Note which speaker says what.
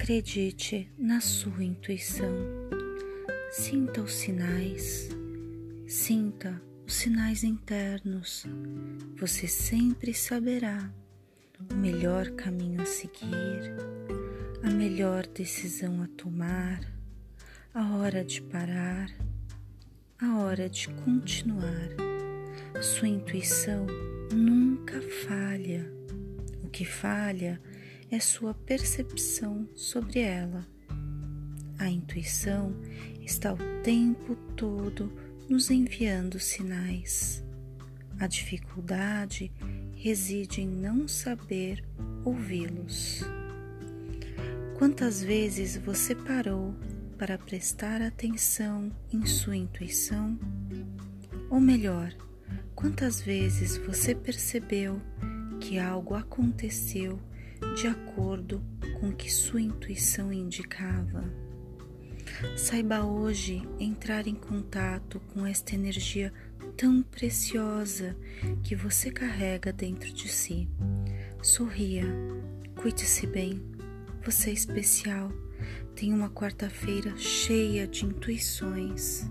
Speaker 1: Acredite na sua intuição. Sinta os sinais. Sinta os sinais internos. Você sempre saberá o melhor caminho a seguir, a melhor decisão a tomar, a hora de parar, a hora de continuar. Sua intuição nunca falha. O que falha é sua percepção sobre ela. A intuição está o tempo todo nos enviando sinais. A dificuldade reside em não saber ouvi-los. Quantas vezes você parou para prestar atenção em sua intuição? Ou melhor, quantas vezes você percebeu que algo aconteceu de acordo com o que sua intuição indicava. Saiba hoje entrar em contato com esta energia tão preciosa que você carrega dentro de si. Sorria, cuide-se bem, você é especial. Tem uma quarta-feira cheia de intuições.